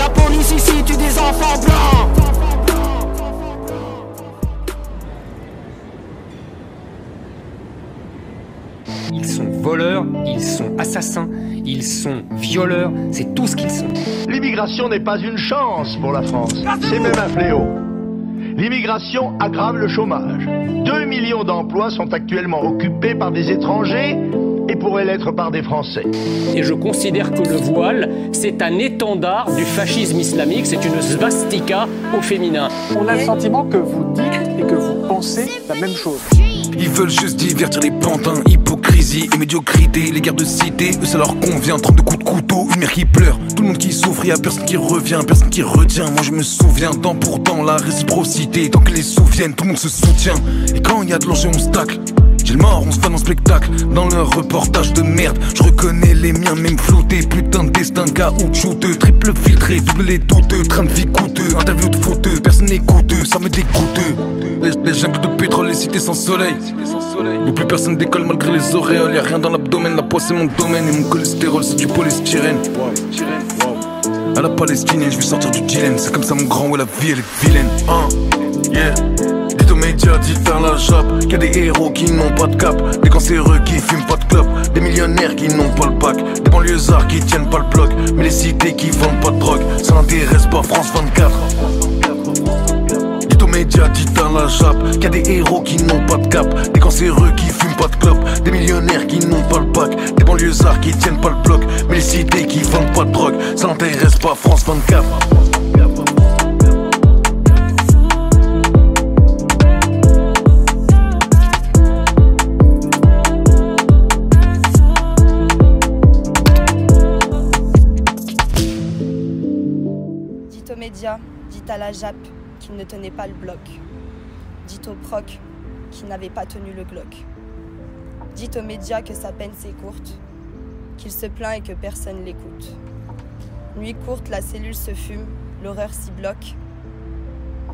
La police ici tue des enfants blancs. Ils sont voleurs, ils sont assassins, ils sont violeurs, c'est tout ce qu'ils sont. L'immigration n'est pas une chance pour la France, c'est même un fléau. L'immigration aggrave le chômage. 2 millions d'emplois sont actuellement occupés par des étrangers et pourraient l'être par des Français. Et je considère que le voile, c'est un étendard du fascisme islamique, c'est une svastika au féminin. On a le sentiment que vous dites et que vous pensez la même chose. Ils veulent juste divertir les pantins, hypocrisie et médiocrité, les guerres de cité, eux ça leur convient, 32 coups de couteau, une mère qui pleure, tout le monde qui souffre, y'a personne qui revient, personne qui retient, moi je me souviens, tant pour temps, la réciprocité, tant que les souviennent, tout le monde se soutient, et quand y a de l'enjeu on se tacle. On se fait en spectacle Dans leur reportage de merde. Je reconnais les miens même floutés Putain de destin caoutchouteux Triple filtré, double les douteux Train de vie coûteux, interview de fauteux Personne n'écoute, ça me dégoûte Les, les jungles de pétrole, les cités sans soleil. Y'a plus personne décolle malgré les auréoles. Y'a rien dans l'abdomen, la poisse c'est mon domaine. Et mon cholestérol c'est du polystyrène. À la palestinienne, je vais sortir du dilemme. C'est comme ça mon grand, ouais la vie elle est vilaine. Hein, yeah médias, dites à la jappe Qu'il y a des héros qui n'ont pas de cap. Des cancéreux qui fument pas de clope. Des millionnaires qui n'ont pas le pack. Des banlieusards qui tiennent pas le bloc. Mais les cités qui vendent pas de drogue. Ça n'intéresse pas France 24 Dites aux médias, dites à la jappe Qu'il y a des héros qui n'ont pas de cap. Des cancéreux qui fument pas de clope. Des millionnaires qui n'ont pas le pack. Des banlieusards qui tiennent pas le bloc. Mais les cités qui vendent pas de drogue. Ça n'intéresse pas France 24 à la JAP qu'il ne tenait pas le bloc. Dites au proc qu'il n'avait pas tenu le Glock. Dites aux médias que sa peine c'est courte, qu'il se plaint et que personne l'écoute. Nuit courte, la cellule se fume, l'horreur s'y bloque.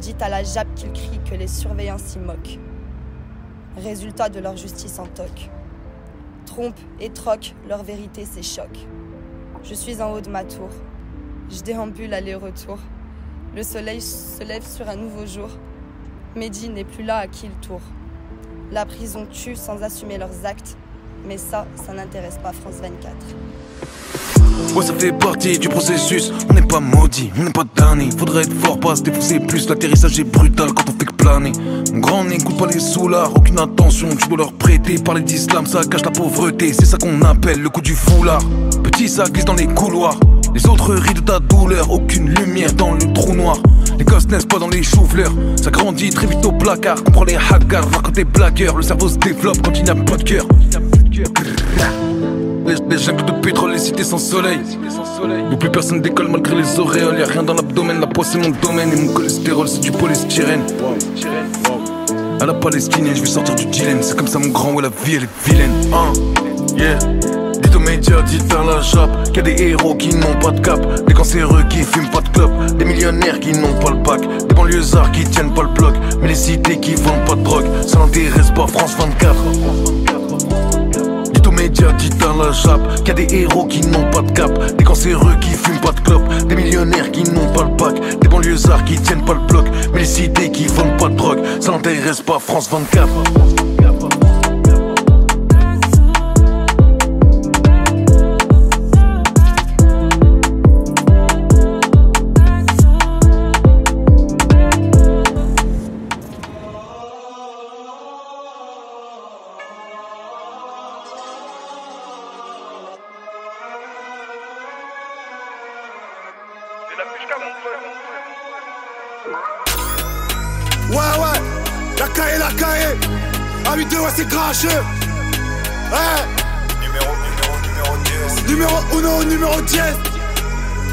Dites à la JAP qu'il crie que les surveillants s'y moquent. Résultat de leur justice en toc. Trompe et troque, leur vérité s'échoque. Je suis en haut de ma tour. Je déambule aller-retour. Le soleil se lève sur un nouveau jour. Mehdi n'est plus là à qui le tour. La prison tue sans assumer leurs actes. Mais ça, ça n'intéresse pas France 24. Ouais, ça fait partie du processus. On n'est pas maudit, on n'est pas damné. Faudrait être fort, pas se défoncer plus. L'atterrissage est brutal quand on fait que planer. Grand n'écoute pas les soulards, aucune attention. Tu dois leur prêter. Parler d'islam, ça cache la pauvreté. C'est ça qu'on appelle le coup du foulard. Petit, ça glisse dans les couloirs. Les autres rient de ta douleur, aucune lumière dans le trou noir. Les gosses naissent pas dans les choux-fleurs, ça grandit très vite au placard. Comprends les hackers, voir quand t'es blagueur. Le cerveau se développe quand il n'y a pas de cœur. Les, les jungles de pétrole, les cités sans soleil. Où plus personne décolle malgré les auréoles. Y'a rien dans l'abdomen, la poisse c'est mon domaine. Et mon cholestérol c'est du polystyrène. À la palestinienne, je vais sortir du dilemme. C'est comme ça mon grand, ouais la vie elle est vilaine. Hein? Médias, dites à la jappe Qu'il y a des héros qui n'ont pas de cap. Des cancéreux qui fument pas de clope Des millionnaires qui n'ont pas le pack Des banlieusards qui tiennent pas le bloc Mais les cités qui vendent pas de drogue Ça n'intéresse pas France 24 Dites aux médias, dites à la jappe Qu'il y a des héros qui n'ont pas de cap. Des cancéreux qui fument pas de clope Des millionnaires qui n'ont pas le pack Des banlieusards qui tiennent pas le bloc Mais les cités qui vendent pas de drogue Ça n'intéresse pas France 24 A 8 2 ouais, c'est cracheux. Ouais. Numéro, numéro, numéro 2. Numéro uno, numéro 10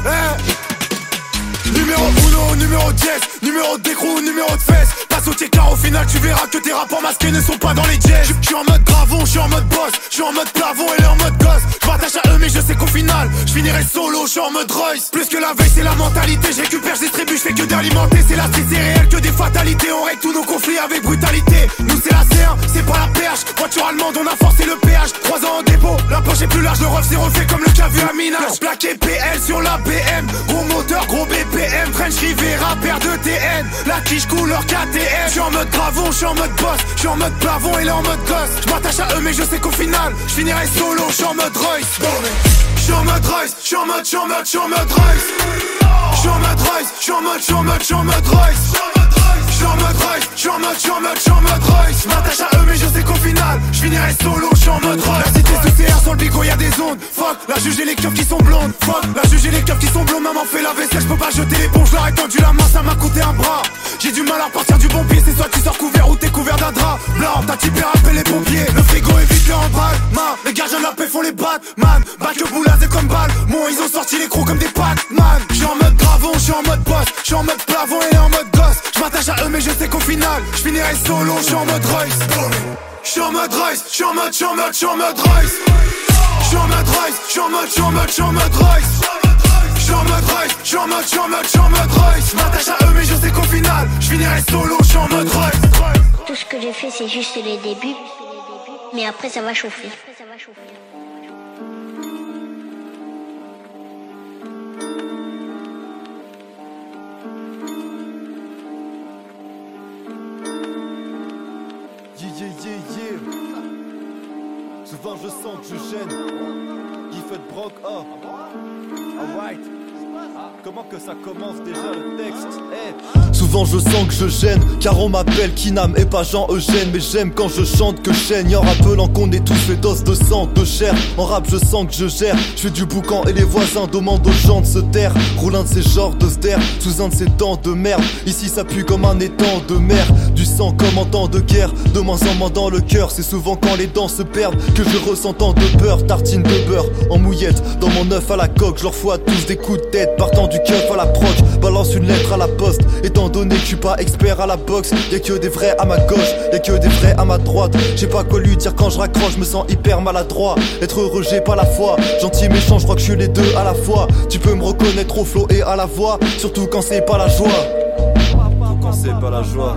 eh. Numéro numéro 10 Numéro d'écrou, numéro de fesses. Passe au car au final tu verras que tes rapports masqués ne sont pas dans les jets Je suis en mode gravon, je suis en mode boss. Je suis en mode plafond et leur mode gosse. Je m'attache à eux mais je sais qu'au final Je finirai solo, je suis en mode Royce. Plus que la veille c'est la mentalité. Je récupère, je distribue, je fais que d'alimenter. C'est la street, c'est réel que des fatalités. On règle tous nos conflits avec brutalité. Nous c'est la C1, c'est pas la perche Voiture allemande, on a forcé le péage 3 ans en dépôt, la poche est plus large Le ref c'est refait comme le vu à minage. Plaqué PL sur la BM Gros moteur, gros BPM French Rivera, paire de TN La quiche couleur KTM Je suis en mode gravon, je suis en mode boss Je suis en mode plafond et là en mode gosse Je m'attache à eux mais je sais qu'au final Je finirai solo, je suis en mode Royce Je suis en mode Royce, je suis en mode, je suis en mode, je suis en mode Royce Je suis en mode Royce, je suis en mode, je suis en mode, je suis en mode Royce J'suis en mode Royce, j'suis en mode, j'suis en mode, j'suis en mode Royce M'attache à eux mais je sais qu'au final J'finirai solo, j'suis en mode Royce. La cité sous CR sur le bigot y'a des ondes. Fuck, la juge les keufs qui sont blondes. Fuck, la juge les keufs qui sont blondes. Maman fait la vaisselle, j'peux pas jeter les bons J'leur ai tendu la main, ça m'a coûté un bras. J'ai du mal à repartir du bon pied C'est soit tu sors couvert ou t'es couvert d'un drap. Blanc, t'as typé rappel les pompiers. Le frigo est vite le emballe Man, les gardiens de la paix font les battes Man, back le boulaz et comme balle Mon ils ont sorti les crocs comme des pattes Man, j'suis en mode gravon, j'suis en mode boss. J'suis en mode plafond et en mode gosse. J'm'attache à eux mais je sais qu'au final je finirai solo, je suis en mode Royce Je suis en mode Royce, je suis en mode, je suis en mode, je suis en mode Royce Je suis en mode Royce, je suis en mode, je M'attache à eux mais je sais qu'au final je finirai solo, je suis en mode Tout ce que j'ai fait c'est juste les débuts Mais après ça va chauffer je sens que je gêne. Guy fait broc, oh. Alright. Comment que ça commence déjà le texte? Eh. Souvent je sens que je gêne Car on m'appelle Kinam et pas Jean-Eugène Mais j'aime quand je chante que je En rappelant qu'on est tous fait d'os, de sang, de chair. En rap je sens que je gère. Je fais du boucan et les voisins demandent aux gens de se taire. Roule un de ces genres de ster Sous un de ces dents de merde. Ici ça pue comme un étang de mer. Du sang comme en temps de guerre. De moins en moins dans le cœur C'est souvent quand les dents se perdent Que je ressens tant de peur. Tartine de beurre en mouillette Dans mon œuf à la coque Je leur fous des coups de tête Partant du keuf à la proche, balance une lettre à la poste. Étant donné que je suis pas expert à la boxe, y'a que des vrais à ma gauche, y'a que des vrais à ma droite. J'ai pas quoi lui dire quand je raccroche, me sens hyper maladroit. Être heureux, j'ai pas la foi. Gentil, méchant, je crois que je suis les deux à la fois. Tu peux me reconnaître au flow et à la voix, surtout quand c'est pas la joie. Quand c'est pas la joie.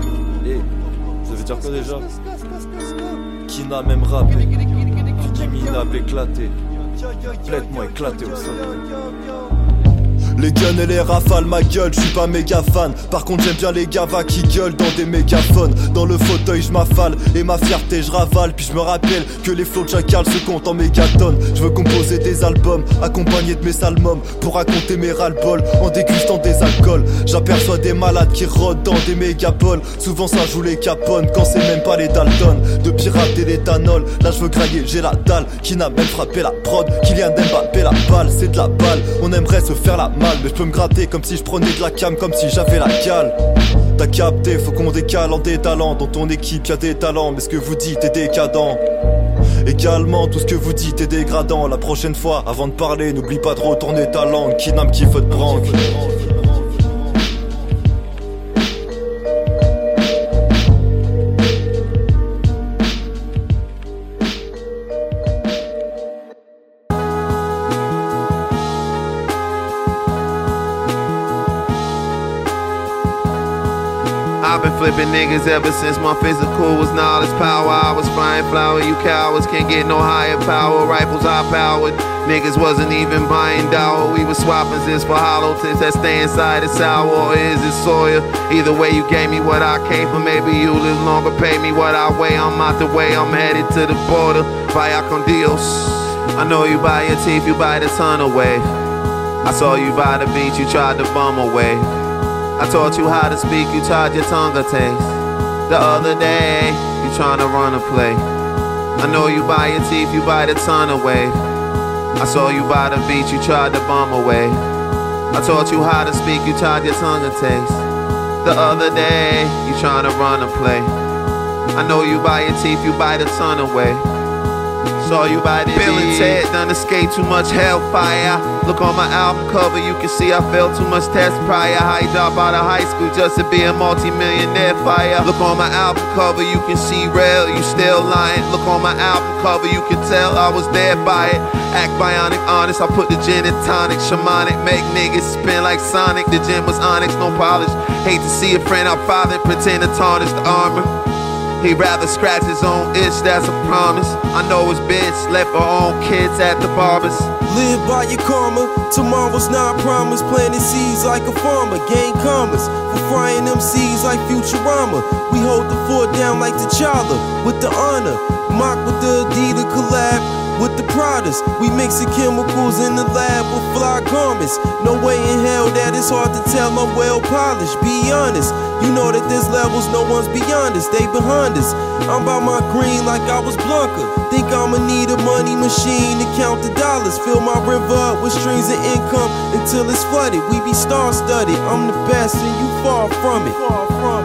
Ça dire quoi déjà? Qui n'a même rappé, qui minable éclaté. Plaide-moi éclaté au sol. Les guns et les rafales, ma gueule, je suis pas méga fan. Par contre, j'aime bien les gavas qui gueulent dans des mégaphones. Dans le fauteuil, je m'affale et ma fierté, je ravale. Puis je me rappelle que les flots de jacal se comptent en mégatonnes. Je veux composer des albums, accompagnés de mes salmums, pour raconter mes ras-le-bol en dégustant des alcools. J'aperçois des malades qui rôdent dans des mégapoles. Souvent, ça joue les capones quand c'est même pas les Dalton. De pirates et d'éthanol, là je veux grailler, j'ai la dalle qui n'a même frappé la prod. Kylian Mbappé, la balle, c'est de la balle. On aimerait se faire la malle, mais je peux me gratter comme si je prenais de la cam, comme si j'avais la cale. T'as capté, faut qu'on décale en des talents. Dans ton équipe, y a des talents, mais ce que vous dites est décadent. Également, tout ce que vous dites est dégradant. La prochaine fois, avant de parler, n'oublie pas de retourner ta langue. Qui n'aime qui faut te branque. Flipping niggas ever since my physical was knowledge power. I was flying flower, you cowards can't get no higher power. Rifles high powered. Niggas wasn't even buying dower. We was swapping this for hollow tips that stay inside the sour. Or is it soil? Either way, you gave me what I came for. Maybe you live longer, pay me what I weigh. I'm out the way, I'm headed to the border. Vaya con Dios. I know you buy your teeth, you buy the ton away. I saw you by the beach, you tried to bum away. I taught you how to speak, you taught your tongue a taste. The other day, you trying to run a play. I know you buy your teeth, you buy the ton away. I saw you by the beach, you tried to bum away. I taught you how to speak, you taught your tongue a taste. The other day, you trying to run a play. I know you buy your teeth, you buy the ton away. Saw you by the Bill and Ted done escape too much hellfire. Look on my album cover, you can see I failed too much test prior. High drop out of high school just to be a multi-millionaire fire. Look on my album cover, you can see real, you still lying. Look on my album cover, you can tell I was there by it. Act bionic, honest, I put the gin and tonic, shamanic, make niggas spin like Sonic. The gym was onyx, no polish. Hate to see a friend out father pretend to tarnish the armor. He'd rather scratch his own itch, that's a promise. I know his bitch left her own kids at the barbers. Live by your karma, tomorrow's not promised. Planting seeds like a farmer, gain commas. For frying them seeds like Futurama. We hold the fort down like T'Challa, with the honor. Mock with the Adidas collab with the Pradas. We mixing chemicals in the lab with fly garments. No way in hell that it's hard to tell I'm well polished. Be honest, you know that there's levels no one's beyond us. They behind us. I'm by my green like I was Blanca. Think I'ma need a money machine to count the dollars. Fill my river up with streams of income until it's flooded. We be star studded. I'm the best and you far from it. Far from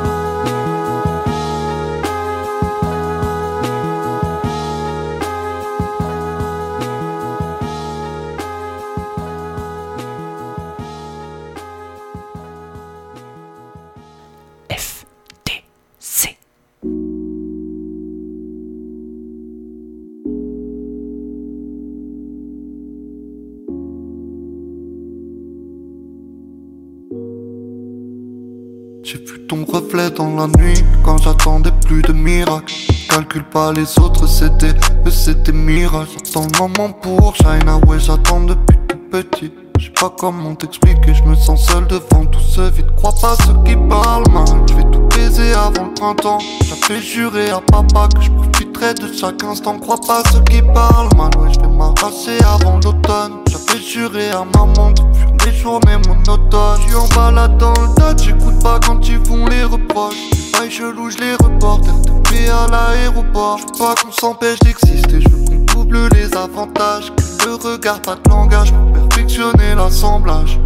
it. dans la nuit quand j'attendais plus de miracles. Calcule pas les autres, c'était eux, c'était mirage. J'attends le moment pour shine, ah ouais, j'attends depuis tout petit. Je sais pas comment t'expliquer, je me sens seul devant tout ce vide. Crois pas ceux qui parlent mal, je vais tout baiser avant le printemps. J'avais juré à papa que je de chaque instant. Crois pas ceux qui parlent mal, ouais, je vais m'arracher avant l'automne. J'avais juré à maman de fuir les journées monotones. J'suis en balade dans le tas, j'écoute pas quand ils font les reproches. Pas chelou, je les reporte, RTP à l'aéroport. J'veux pas qu'on s'empêche d'exister, j'veux qu'on double les avantages. Que le regard, pas de langage pour perfectionner l'assemblage.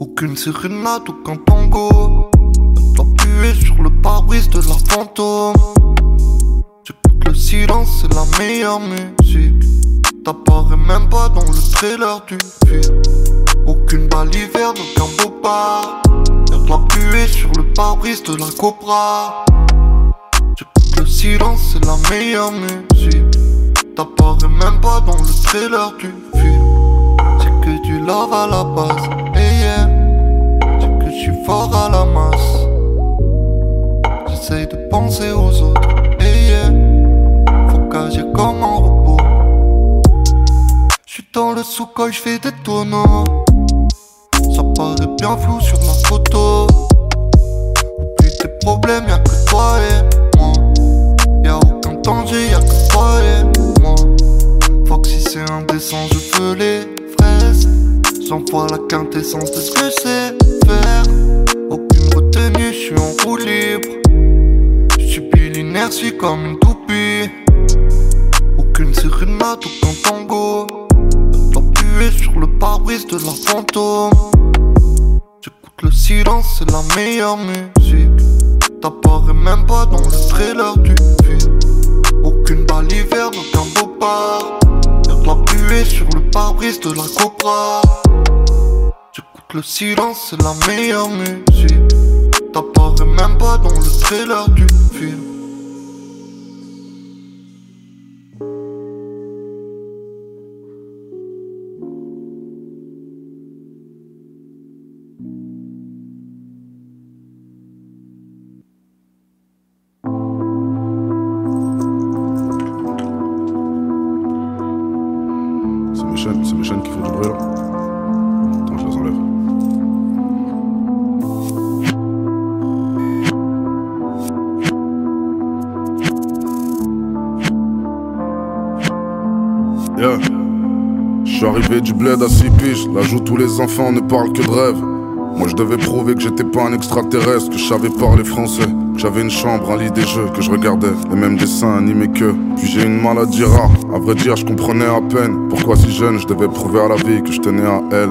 Aucune sérénade, aucun tango. Sur le pare-brise de la fantôme. Le silence, c'est la meilleure musique. T'apparais même pas dans le trailer du film. Aucune balle hiverne, aucun beau pas. Y'a de la puée sur le pare-brise de la cobra. Le silence, c'est la meilleure musique. T'apparais même pas dans le trailer du film. C'est que du love à la base. Hey yeah. C'est que je suis fort à la masse. J'essaye de penser aux autres. Qu'agir comme un robot. J'suis dans le sous je j'fais des tonneaux. Ça paraît bien flou sur ma photo. Oublie tes problèmes, y'a que toi et moi. Y'a aucun danger, y'a que toi et moi. Que si c'est indécent, je veux les fraises. J'envoie la quintessence de ce que je sais faire. Aucune retenue, j'suis en roue libre. J'subis l'inertie comme une toupie. Aucune sérénade, aucun tango sur le pare-brise de la fantôme. J'écoute le silence, c'est la meilleure musique. T'apparais même pas dans le trailer du film. Aucune balle hiverne, aucun beau de la sur le pare-brise de la cobra. J'écoute le silence, c'est la meilleure musique. T'apparais même pas dans le trailer du film. Bled à 6 piges. Là où tous les enfants ne parlent que de rêve. Moi je devais prouver que j'étais pas un extraterrestre, que je savais parler français, j'avais une chambre, un lit des jeux, que je regardais les mêmes dessins animés que. Puis j'ai une maladie rare, à vrai dire je comprenais à peine pourquoi si jeune je devais prouver à la vie que je tenais à elle.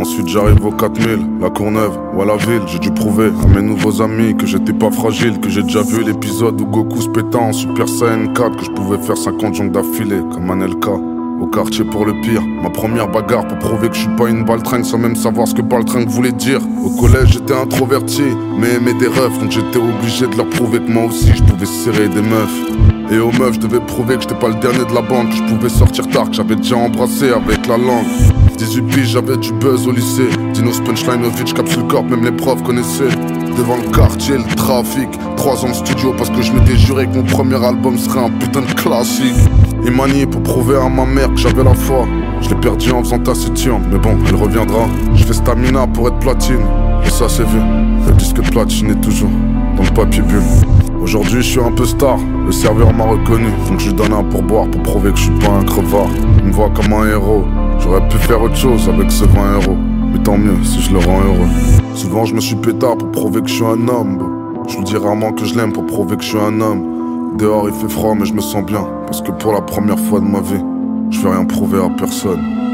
Ensuite j'arrive au 4000, la Courneuve ou à la ville. J'ai dû prouver à mes nouveaux amis que j'étais pas fragile, que j'ai déjà vu l'épisode où Goku se pétant en Super Saiyan 4, que je pouvais faire 50 jongles d'affilée comme un LK. Au quartier pour le pire, ma première bagarre pour prouver que je suis pas une baltringue sans même savoir ce que baltringue voulait dire. Au collège j'étais introverti, mais aimais des refs, donc j'étais obligé de leur prouver que moi aussi je pouvais serrer des meufs. Et aux meufs je devais prouver que j'étais pas le dernier de la bande, que je pouvais sortir tard, que j'avais déjà embrassé avec la langue. 18 piges, j'avais du buzz au lycée. Dinos Punchlinovic, capsule corp, même les profs connaissaient. Devant le quartier, le trafic. Trois ans de studio parce que je m'étais juré que mon premier album serait un putain de classique. Il manié pour prouver à ma mère que j'avais la foi. Je l'ai perdu en faisant taciturne, mais bon, elle reviendra. Je fais stamina pour être platine. Et ça, c'est vu. Le disque platine est toujours dans le papier bulle. Aujourd'hui, je suis un peu star. Le serveur m'a reconnu, donc je lui donne un pourboire pour prouver que je suis pas un crevard. Il me voit comme un héros. J'aurais pu faire autre chose avec ce 20 euros. Mais tant mieux si je le rends heureux. Souvent, je me suis pétard pour prouver que je suis un homme. Je lui dis rarement que je l'aime pour prouver que je suis un homme. Dehors, il fait froid, mais je me sens bien. Parce que pour la première fois de ma vie, je vais rien prouver à personne.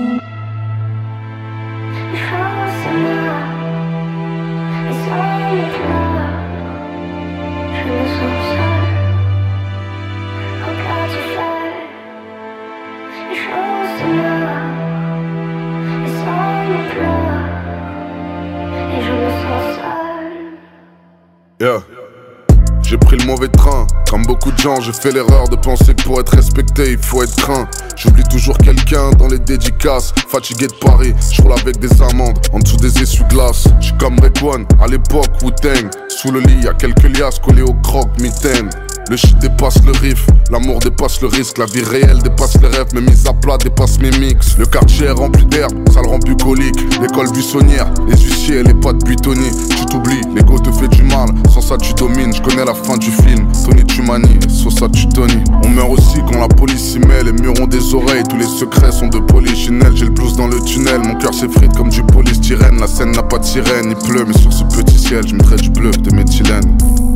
Gens, j'ai fait l'erreur de penser que pour être respecté, il faut être craint. J'oublie toujours quelqu'un dans les dédicaces, fatigué de Paris, je roule avec des amandes, en dessous des essuie-glaces. J'suis comme Rekwan, à l'époque Wu-Tang, sous le lit, y'a quelques liasses collées au croc, mitaine. Le shit dépasse le riff, l'amour dépasse le risque, la vie réelle dépasse les rêves, mes mises à plat dépassent mes mix. Le quartier est rempli d'herbe, ça le rend bucolique. L'école buissonnière, les huissiers les potes buitonnés. Tu t'oublies, l'ego te fait du mal, sans ça tu domines. Je connais la fin du film, Tony tu manies, sans ça tu Tony. On meurt aussi quand la police s'y met, les murs ont des oreilles, tous les secrets sont de polychinelle. J'ai le blues dans le tunnel, mon cœur s'effrite comme du polystyrène. La scène n'a pas de sirène, il pleut, mais sur ce petit ciel, je mettrai du bleu de méthylène.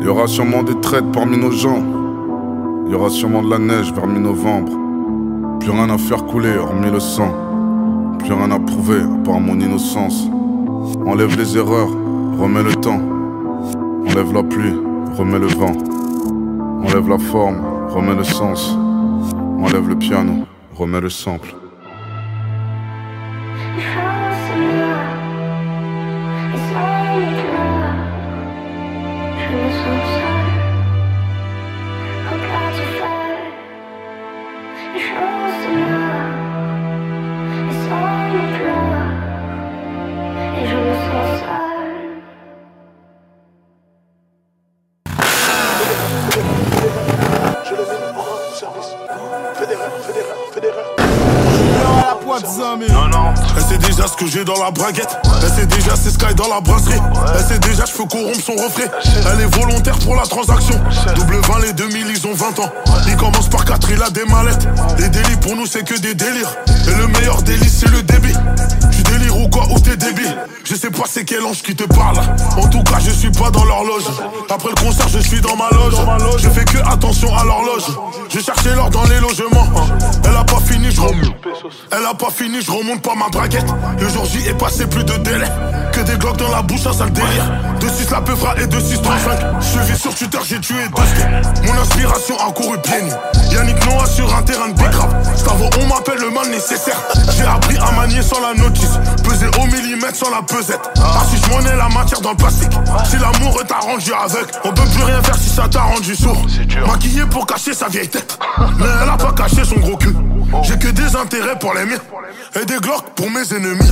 Il y aura sûrement des traites parmi nos gens. Il y aura sûrement de la neige vers mi-novembre. Plus rien à faire couler hormis le sang. Plus rien à prouver à part mon innocence. Enlève les erreurs, remets le temps. Enlève la pluie, remets le vent. Enlève la forme, remets le sens. Enlève le piano, remets le sample. Non, non. Elle sait déjà ce que j'ai dans la braguette. Elle sait déjà c'est Sky dans la brasserie. Elle sait déjà je peux corrompre son reflet. Elle est volontaire pour la transaction. Double 20, les 2000, ils ont 20 ans. Il commence par 4, il a des mallettes. Les délits pour nous, c'est que des délires. Et le meilleur délit, c'est le débit. Tu délires ou quoi, ou t'es débile. Je sais pas c'est quel ange qui te parle. En tout cas, je suis pas dans l'horloge. Après le concert, je suis dans ma loge. Je fais que attention à l'horloge. Je cherchais l'or dans les logements. Elle a pas fini, je remonte. Elle a pas fini, je remonte pas ma braguette. Le jour J est passé plus de délai. Que des glocks dans la bouche, un sale délire. 2-6 la peufra et 2-6 35. Je vis sur Twitter, j'ai tué deux. Mon inspiration a couru nus. Yannick Noah sur un terrain de dégrave. Stavo, on m'appelle le mal nécessaire. J'ai appris à manier sans la notice. Peser au millimètre sans la pesette. Ah, si je monnaie la matière dans le plastique. Si l'amour t'a rendu aveugle, on peut plus rien faire si ça t'a rendu sourd. Maquillé pour cacher sa vieille tête. Mais elle a pas caché son gros cul. J'ai que des intérêts pour les miens. Et des glocks pour mes ennemis.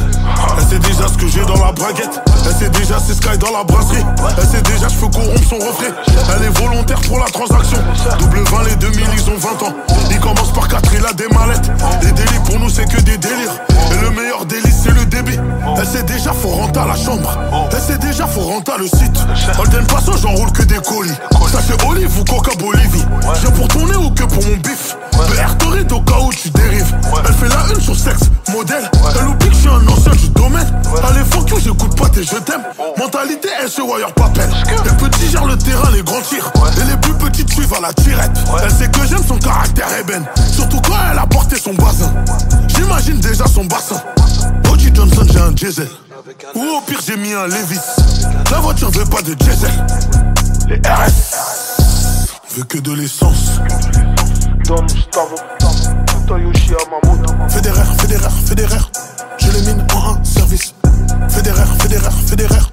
Elle sait déjà ce que j'ai dans la braguette. Elle sait déjà c'est Sky dans la brasserie. Elle sait déjà je peux corrompre son reflet. Elle est volontaire pour la transaction. Double 20, les 2000, ils ont 20 ans. Il commence par 4, il a des mallettes. Les délits pour nous, c'est que des délires. Et le meilleur délit, c'est le débit. Elle sait déjà, faut rentrer à la chambre. Elle sait déjà, faut rentrer à le site. Holden Passo, j'enroule que des colis. Ça c'est Olive ou Coca Bolivie. J'ai pour tourner ou que pour mon bif. BR Torrid au cas où tu dérives. Elle fait la une sur sexe, modèle. Elle oublie que je suis un ancien du domaine. Allez, fuck you, j'écoute pas tes je t'aime. Mentalité, elle se wire pas peine. Les petits gèrent le terrain, les grands tirent. Et les plus petites suivent à la tirette. Elle sait que j'aime son caractère ébène. Surtout quand elle a porté son bazin. J'imagine déjà son bassin. OG Johnson, j'ai un diesel. Ou au pire, j'ai mis un Levis. La voiture veut pas de diesel. Les RS veut que de l'essence. Don Gustavo, Toyoshi Amamoto. Fédéraire, fédéraire, fédéraire. Je les mine en un service. Fédéraire, fédéraire, fédéraire.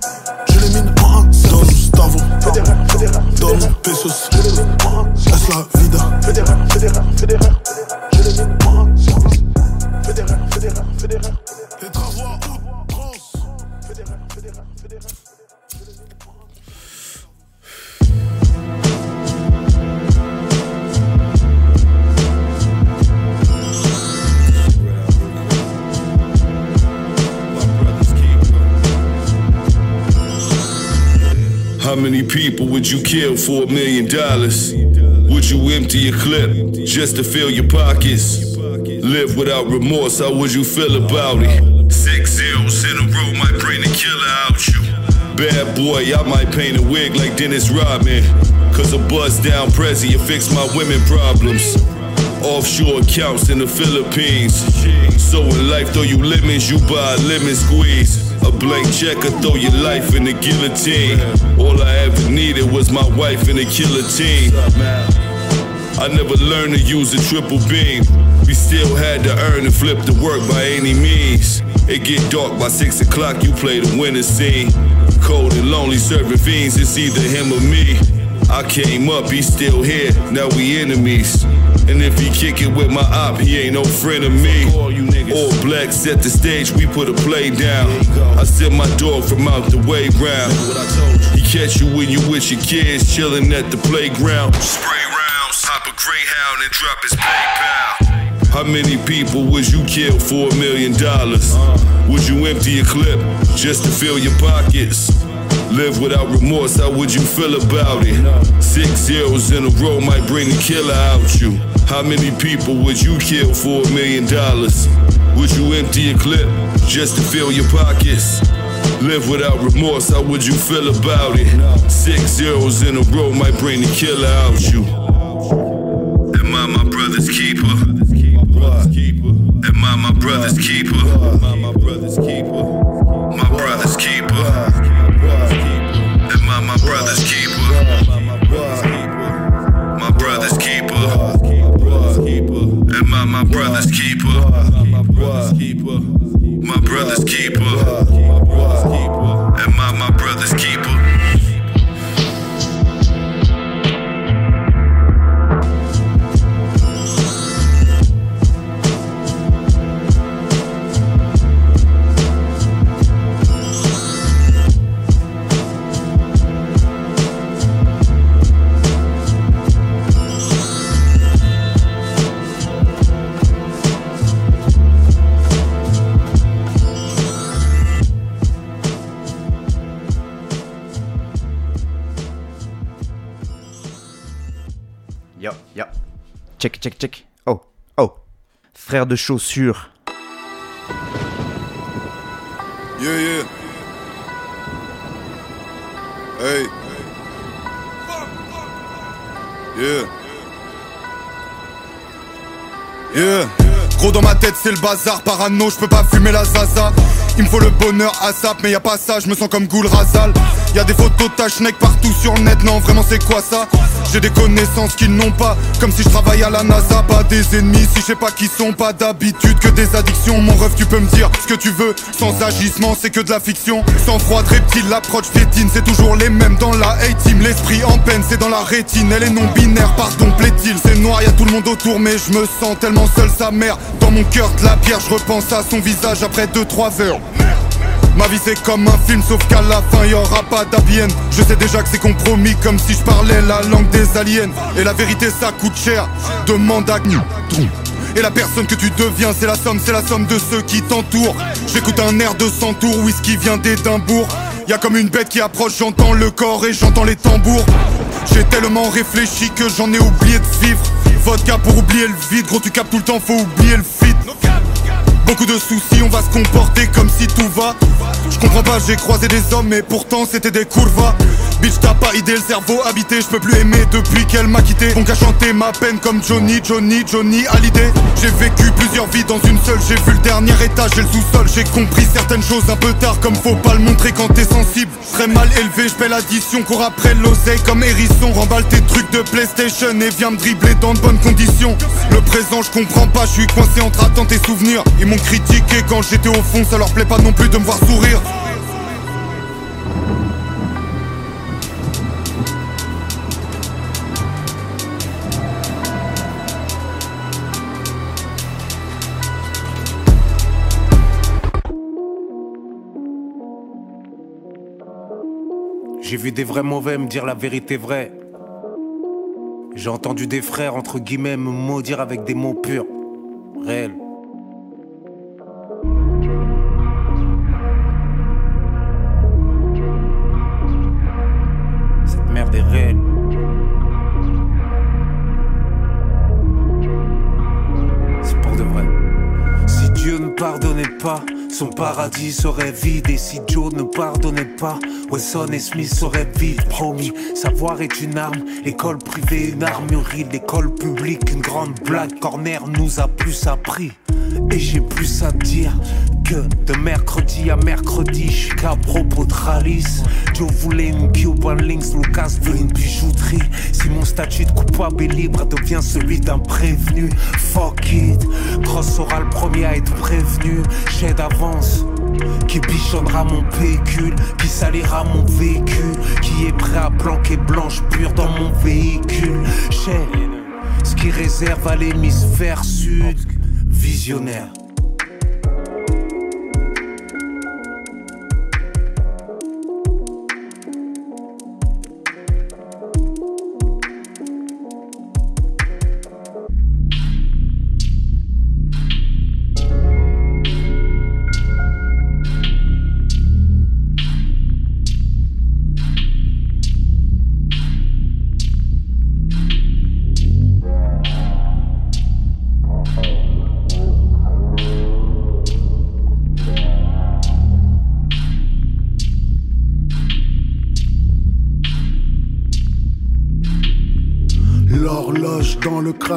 Je les mine en un service. Don Gustavo, fédéraire, fédéraire. Don Pesos, je les mine en un service. la vida. Fédéraire, fédéraire, fédéraire. How many people would you kill for a million dollars? Would you empty your clip just to fill your pockets? Live without remorse, how would you feel about it? Six zeros in a row might bring the killer out you. Bad boy, I might paint a wig like Dennis Rodman. Cause a buzz down Prezi, you fix my women problems. Offshore accounts in the Philippines. So in life, throw you lemons, you buy a lemon squeeze. A blank check or throw your life in the guillotine. All I ever needed was my wife and a killer team. I never learned to use a triple beam. We still had to earn and flip the work by any means. It get dark by six o'clock, you play the winter scene. Cold and lonely, serving fiends, it's either him or me. I came up, he's still here, now we enemies. And if he kick it with my op, he ain't no friend of me. All black set the stage, we put a play down. I sent my dog from out the way round. He catch you when you with your kids, chillin' at the playground. Spray rounds, hop a greyhound and drop his PayPal. How many people would you kill for a million dollars? Uh. Would you empty a clip just to fill your pockets? Live without remorse, how would you feel about it? Six zeros in a row might bring the killer out you. How many people would you kill for a million dollars? Would you empty a clip just to fill your pockets? Live without remorse, how would you feel about it? Six zeros in a row might bring the killer out you. Am I my brother's keeper? Am I my brother's keeper? My brother's keeper? My brother's keeper. My brother's keeper? My brother's keeper. Am I my brother's keeper? My brother's keeper. Am Check, check. Oh, oh. Frère de chaussures. Yeah, yeah. Hey. Yeah. Yeah. Gros dans ma tête c'est le bazar, parano, je peux pas fumer la zaza. Il me faut le bonheur à sap, mais y a pas ça, je me sens comme Goul Razal. Y a des photos de partout sur le net, non vraiment c'est quoi ça? J'ai des connaissances qu'ils n'ont pas, comme si je travaille à la NASA. Pas des ennemis, si je sais pas qui sont, pas d'habitude que des addictions. Mon rêve, tu peux me dire ce que tu veux, sans agissement, c'est que de la fiction. Sans froid, reptile, l'approche piétine, c'est toujours les mêmes dans la A-team. L'esprit en peine, c'est dans la rétine, elle est non binaire, pardon, plaît-il? C'est noir, y a tout le monde autour, mais je me sens tellement seul, sa mère. Dans mon cœur, de la pierre, je repense à son visage après 2-3 heures. Ma vie c'est comme un film sauf qu'à la fin y aura pas d'happy Je sais déjà que c'est compromis comme si je parlais la langue des aliens Et la vérité ça coûte cher Demande à et la personne que tu deviens, c'est la somme, c'est la somme de ceux qui t'entourent. J'écoute un air de 100 tours, whisky vient d'Édimbourg. Y a comme une bête qui approche, j'entends le corps et j'entends les tambours. J'ai tellement réfléchi que j'en ai oublié de vivre. Vodka pour oublier le vide, gros tu capes tout le temps, faut oublier le feed. Beaucoup de soucis, on va se comporter comme si tout va. Je comprends pas, j'ai croisé des hommes, mais pourtant c'était des curvas. Bitch t'as pas idée le cerveau habité. Je peux plus aimer depuis qu'elle m'a quitté. Donc à chanter ma peine comme Johnny, Johnny, Johnny Hallyday. J'ai vécu plusieurs vies dans une seule. J'ai vu le dernier étage et le sous-sol. J'ai compris certaines choses un peu tard Comme faut pas le montrer quand t'es sensible. Très mal élevé, je l'addition. Cours après l'oseille comme hérisson. Remballe tes trucs de PlayStation Et viens me dribbler dans de bonnes conditions. Le présent je comprends pas, je suis coincé entre attentes et souvenirs. Ils m'ont critiqué quand j'étais au fond. Ça leur plaît pas non plus de me voir sourire J'ai vu des vrais mauvais me dire la vérité vraie. J'ai entendu des frères entre guillemets me maudire avec des mots purs, réels. Cette merde est réelle. C'est pour de vrai. Si Dieu ne pardonnait pas, son paradis serait vide. Et si Joe ne pardonnait pas, Wesson et Smith seraient vides. Promis, savoir est une arme. École privée, une armurerie. L'école publique, une grande blague. Corner nous a plus appris. Et j'ai plus à dire de mercredi à mercredi, je suis qu'à propos de Ralice. Joe voulait une Cuban Links, Lucas veut une bijouterie. Si mon statut de coupable et libre devient celui d'un prévenu, fuck it. Cross sera le premier à être prévenu. J'ai d'avance. Qui bichonnera mon pécule, qui salira mon véhicule, qui est prêt à planquer blanche pure dans mon véhicule. J'ai ce qui réserve à l'hémisphère sud, visionnaire.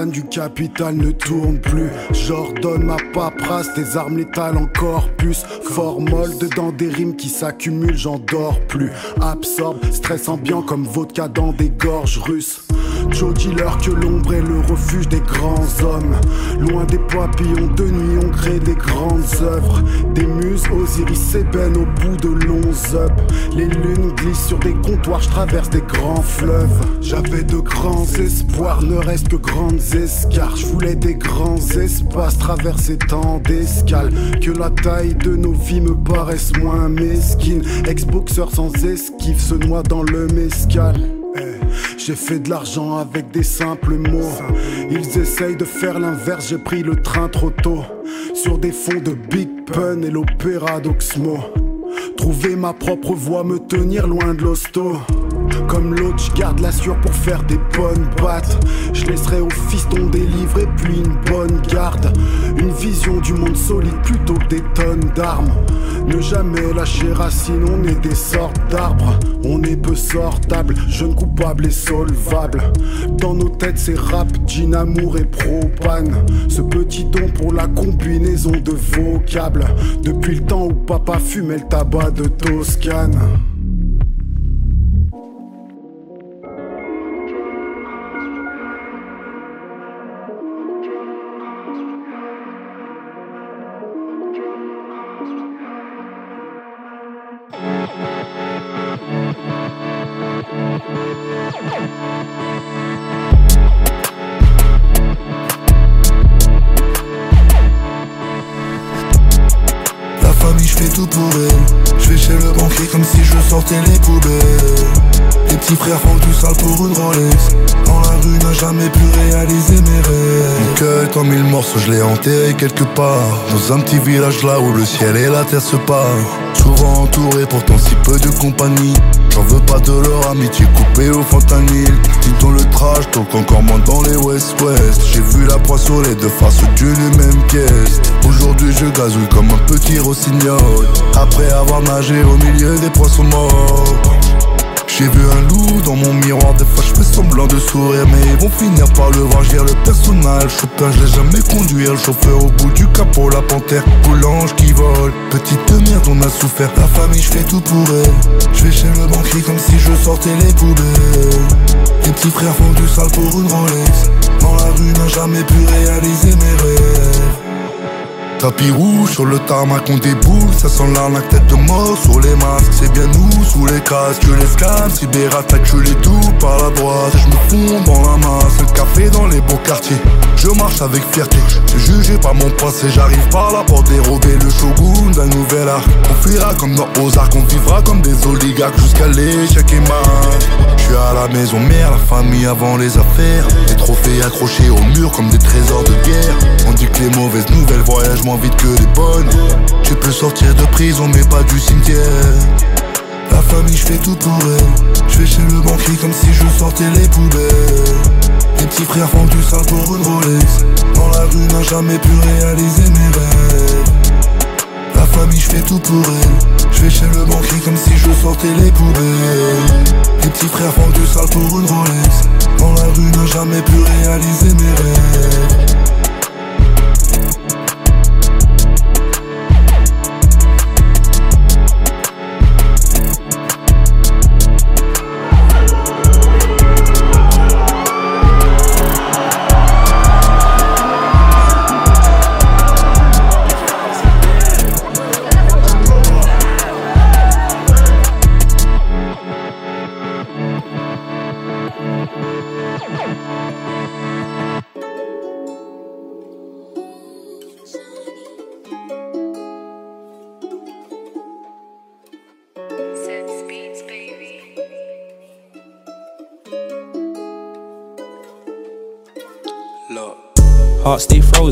Du capital ne tourne plus. J'ordonne ma paperasse, des armes létales encore plus. Formol dedans des rimes qui s'accumulent, j'en dors plus. Absorbe, stress ambiant comme vodka dans des gorges russes. Joe dealer que l'ombre est le refuge des grands hommes. Loin des papillons de nuit, on crée des grandes œuvres. Des muses, Osiris ébène au bout de longs up. Les lunes glissent sur des comptoirs, je traverse des grands fleuves. J'avais de grands espoirs, ne reste que grandes escarres. Je voulais des grands espaces, traverser tant d'escales. Que la taille de nos vies me paraisse moins mesquine. Ex-boxeur sans esquive se noie dans le mescal. J'ai fait de l'argent avec des simples mots. Ils essayent de faire l'inverse, j'ai pris le train trop tôt. Sur des fonds de Big Pun et l'opéra d'Oxmo. Trouver ma propre voie, me tenir loin de l'hosto. Comme l'autre, je garde la sueur pour faire des bonnes battes. Je laisserai au fiston et puis une bonne garde. Une vision du monde solide plutôt que des tonnes d'armes. Ne jamais lâcher racine, on est des sortes d'arbres. On est peu sortable, jeune coupable et solvable. Dans nos têtes, c'est rap, jean, amour et propane. Ce petit don pour la combinaison de vocables. Depuis le temps où papa fumait le tabac de Toscane. Si je sortais les poubelles. Les petits frères font tout sale pour une Rolex. Jamais pu réaliser mes rêves. Mon cœur est en mille morceaux, je l'ai enterré quelque part. Dans un petit village là où le ciel et la terre se parlent. Souvent entouré, pourtant si peu de compagnie. J'en veux pas de leur amitié coupée au fentanyl. Dis le trash, donc encore moins dans les West-West. J'ai vu la proie sur les deux faces d'une même pièce. Aujourd'hui, je gazouille comme un petit rossignol. Après avoir nagé au milieu des poissons morts. J'ai vu un dans mon miroir, des fois je fais semblant de sourire, mais ils vont finir par le voir. J'ai le personnel, chauffeur, je l'ai jamais conduit. Le chauffeur au bout du capot, la panthère, l'ange qui vole. Petite merde, on a souffert. La famille, je fais tout pour elle. Je vais chez le banquier comme si je sortais les poubelles. Les petits frères font du sale pour une Rolex. Dans la rue, n'a jamais pu réaliser mes rêves. Tapis rouge sur le tarmac on déboule Ça sent l'arnaque tête de mort sur les masques. C'est bien nous sous les casques que les scams Cyberattaque je les tout par la droite Je me fonds dans la masse. Le café dans les beaux quartiers Je marche avec fierté jugé par mon passé J'arrive par la porte dérober le shogun d'un nouvel art On fuira comme dans Ozark On vivra comme des oligarques Jusqu'à l'échec et Je suis à la maison mère La famille avant les affaires Les trophées accrochés au mur comme des trésors de guerre On dit que les mauvaises nouvelles voyagent moins vite que les bonnes. Tu peux sortir de prison, mais pas du cimetière. La famille, je fais tout pour elle. Je vais chez le banquier comme si je sortais les poubelles. Petits frères font du sale pour une Rolex. Dans la rue, n'a jamais pu réaliser mes rêves. La famille, je fais tout pour elle. Je vais chez le banquier comme si je sortais les poubelles. Les petits frères font du sale pour une Rolex. Dans la rue, n'a jamais pu réaliser mes rêves.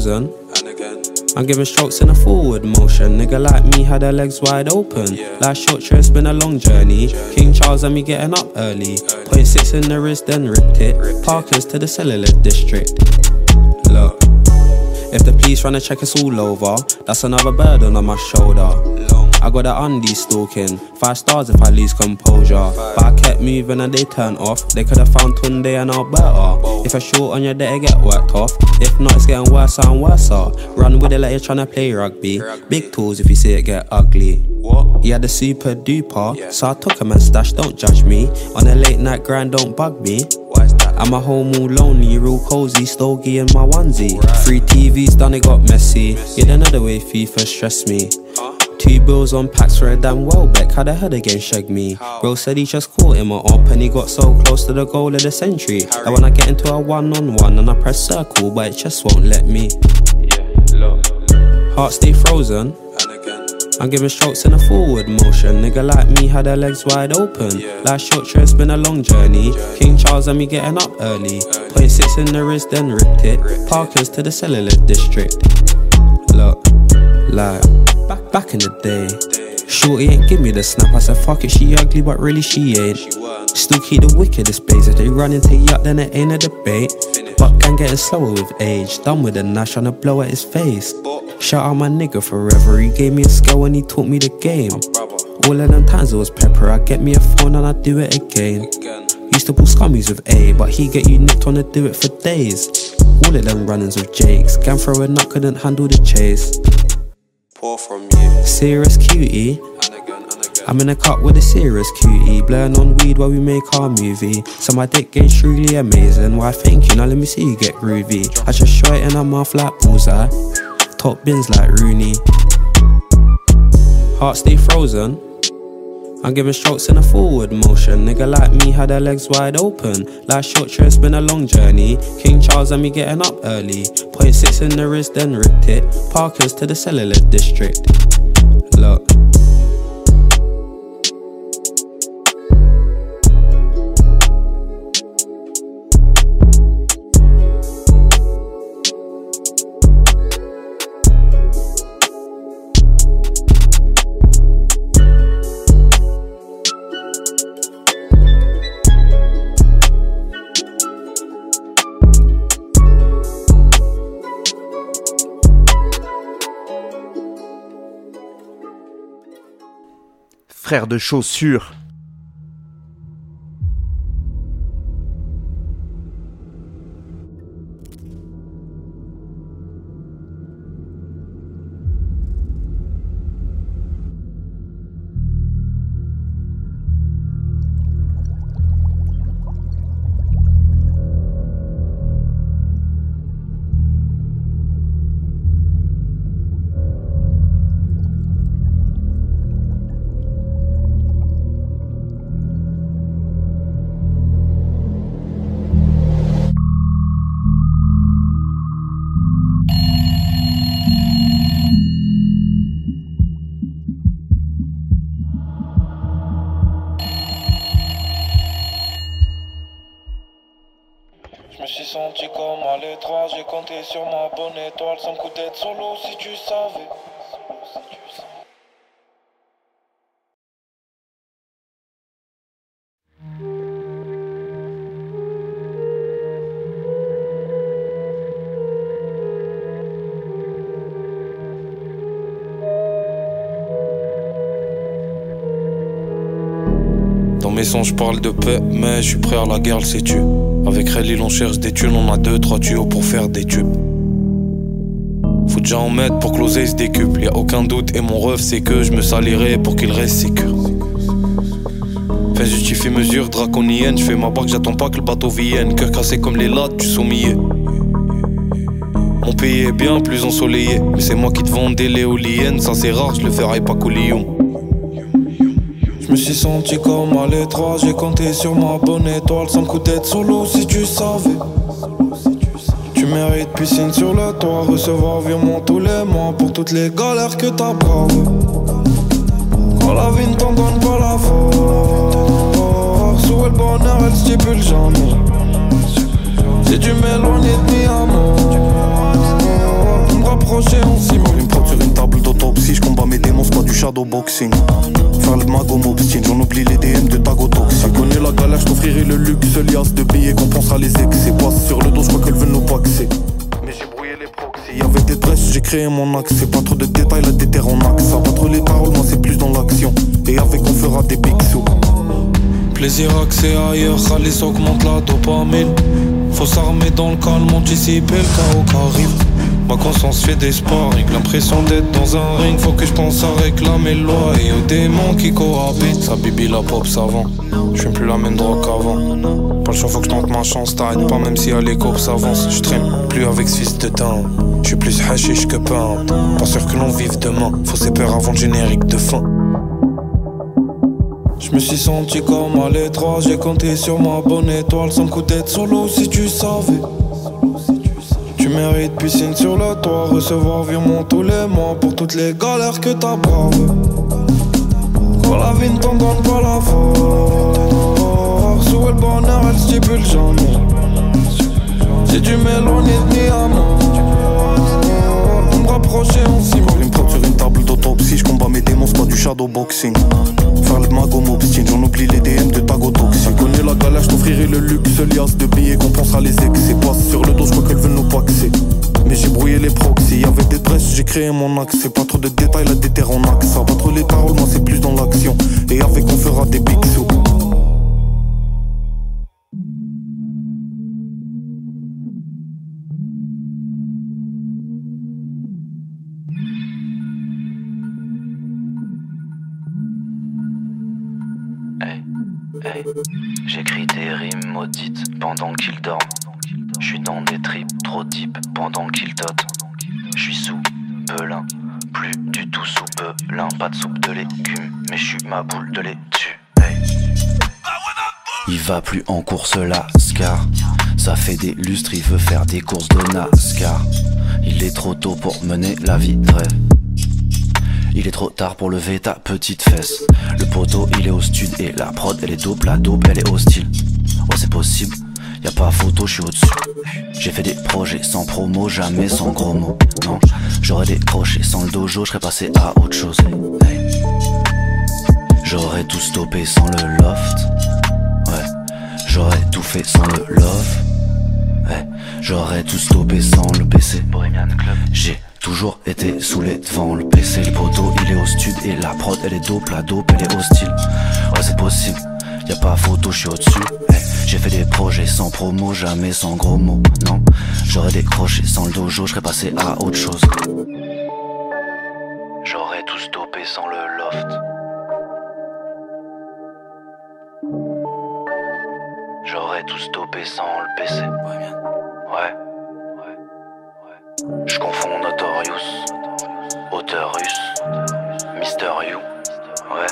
Frozen. I'm giving strokes in a forward motion. Nigga like me had her legs wide open. Last short trip, it's been a long journey. King Charles and me getting up early. Point six in the wrist, then ripped it. Parkers to the cellular district. Look, if the police run a check, it's all over. That's another burden on my shoulder. I got that undie stalking. Five stars if I lose composure. But I kept moving and they turned off. They could have found Tunde and Alberta. If I short on your day, get worked off. If not, it's getting worse and worse. Run with it like you're trying to play rugby. Big tools if you see it get ugly. He had a super duper, so I took him and. Don't judge me. On a late night grind, don't bug me. I'm a home all lonely, real cozy, stogie in my onesie. Free TVs done, it got messy. Yeah, another way FIFA stress me. Two bills on packs for a damn Welbeck. How the hell they game shag me? Bro said he just caught him up and he got so close to the goal of the century. That when I get into a one on one and I press circle, but it just won't let me. Heart stay frozen. I'm giving strokes in a forward motion. Nigga like me had her legs wide open. Last short trip, it's been a long journey. King Charles and me getting up early. Point six in the wrist, then ripped it. Parkers to the cellular district. Look, like. Back, in the day. Shorty ain't give me the snap. I said, fuck it, she ugly, but really she ain't. Still keep the wickedest bays. If they run into yacht, then it ain't a debate. But gang getting slower with age. Done with the Nash, trying to blow at his face. Shout out my nigga forever. He gave me a skill when he taught me the game. All of them times it was pepper. I get me a phone and I do it again. Used to pull scummies with A, but he get you nicked on to do it for days. All of them runnings with Jakes. Gang throwing up, couldn't handle the chase pour from you. Serious cutie. I'm in a cup with a serious cutie. Blowing on weed while we make our movie. So my dick game's truly amazing. Why thank you? Now let me see you get groovy. I just show it in her mouth like bullseye. Top bins like Rooney. Heart stay frozen. I'm giving strokes in a forward motion. Nigga like me had her legs wide open. Last short trip, it's been a long journey. King Charles and me getting up early. Point six in the wrist, then ripped it. Parkers to the cellular district. Look. De chaussures. Je suis prêt à la guerre, le sais-tu? Avec Relil, on cherche des thunes, on a deux, trois tuyaux pour faire des tubes. Faut déjà en mettre pour que l'oseille se décuple, y a aucun doute, et mon rêve c'est que je me salirai pour qu'il reste sécure. Fin justifie mesure draconienne, je fais ma barque, j'attends pas que le bateau vienne. Cœur cassé comme les lattes du sommier. Mon pays est bien plus ensoleillé, mais c'est moi qui te vends des l'éoliennes, ça c'est rare, je le ferai pas. Je me suis senti comme à l'étroit, j'ai compté sur ma bonne étoile sans coup d'être solo si tu savais. Tu mérites piscine sur le toit, recevoir virement tous les mois pour toutes les galères que t'as bravées. Quand la vie ne t'en donne pas la force, où est le bonheur, elle stipule jamais. Si tu m'éloignes de mi amour, pour me rapprocher on s'y je combats mes démons, c'est pas du shadowboxing. Faire le mago m'obstine, j'en oublie les DM de Tago Toxic. Connais la galère, je t'offrirai le luxe, lias de billets qu'on pensera les excès. Passe sur le dos, je crois qu'elles veulent nous paxer. Mais j'ai brouillé les proxys. Y'avait des dresses, j'ai créé mon axe. C'est pas trop de détails, la déterre en axe. Ça pas trop les paroles, moi c'est plus dans l'action. Et avec on fera des big sous. Plaisir axé ailleurs, Khalis augmente la dopamine. Faut s'armer dans le calme, anticiper le chaos qui arrive. Ma conscience fait des sparring, l'impression d'être dans un ring. Faut que je pense à réclamer loi et aux démons qui cohabitent. Ça bibi la pop savant, je suis plus la même drogue qu'avant. Pas le choix, faut que je tente ma chance, t'arrêtes pas même si à l'écho s'avance. Je traîne plus avec ce fils de teint, je plus hashish que peinte. Pas sûr que l'on vive demain, faut ses peurs avant le générique de fin. Je me suis senti comme à l'étroit, j'ai compté sur ma bonne étoile sans coup d'être solo si tu savais. Tu mérites piscine sur le toit, recevoir virement tous les mois pour toutes les galères que t'as bravées. Quand la vie ne t'en donne pas la force, où est le bonheur, elle stipule jamais. Si tu m'éloignes de mi amour, pour me rapprocher on s'y. Une sur une table d'autopsie, je combats mes démons, c'est pas du shadowboxing. Faire le mago m'obstine, j'en oublie les DM de Tago Toxic. Connais la galère, je t'offrirai le luxe, lias de billets qu'on pensera les excès. Passe sur le dos, je crois qu'elles veulent nous paxer. Mais j'ai brouillé les proxys, y'avait des dresses, j'ai créé mon axe. Pas trop de détails, la déterre en axe. Ça trop les paroles, moi c'est plus dans l'action. Et avec on fera des big. Dorment. Je suis dans des tripes trop deep pendant qu'ils totent. Je suis sous Belin, plus du tout sous Belin. Pas de soupe de légumes, mais je suis ma boule de lait dessus. Hey. Il va plus en course Lascar. Ça fait des lustres, il veut faire des courses de NASCAR. Il est trop tôt pour mener la vie rêve. Il est trop tard pour lever ta petite fesse. Le poteau, il est au stud et la prod, elle est dope. La dope, elle est hostile. Ouais, c'est possible. Y a pas photo, je suis au-dessus. J'ai fait des projets sans promo, jamais sans gros mots. Non, j'aurais décroché sans le dojo, je passé à autre chose. J'aurais tout stoppé sans le loft. Ouais, j'aurais tout fait sans le love. Ouais, j'aurais tout stoppé sans le PC. J'ai toujours été saoulé devant le PC. Le poteau, il est au stud et la prod, elle est dope. La dope, elle est hostile. Ouais, c'est possible. Y a pas photo, je suis au-dessus. Hey, j'ai fait des projets sans promo, jamais sans gros mots. Non, j'aurais décroché sans le dojo, je serais passé à autre chose. J'aurais tout stoppé sans le loft. J'aurais tout stoppé sans le PC. Ouais, bien. Ouais. Je confonds Notorious, auteur russe, Mister You, ouais.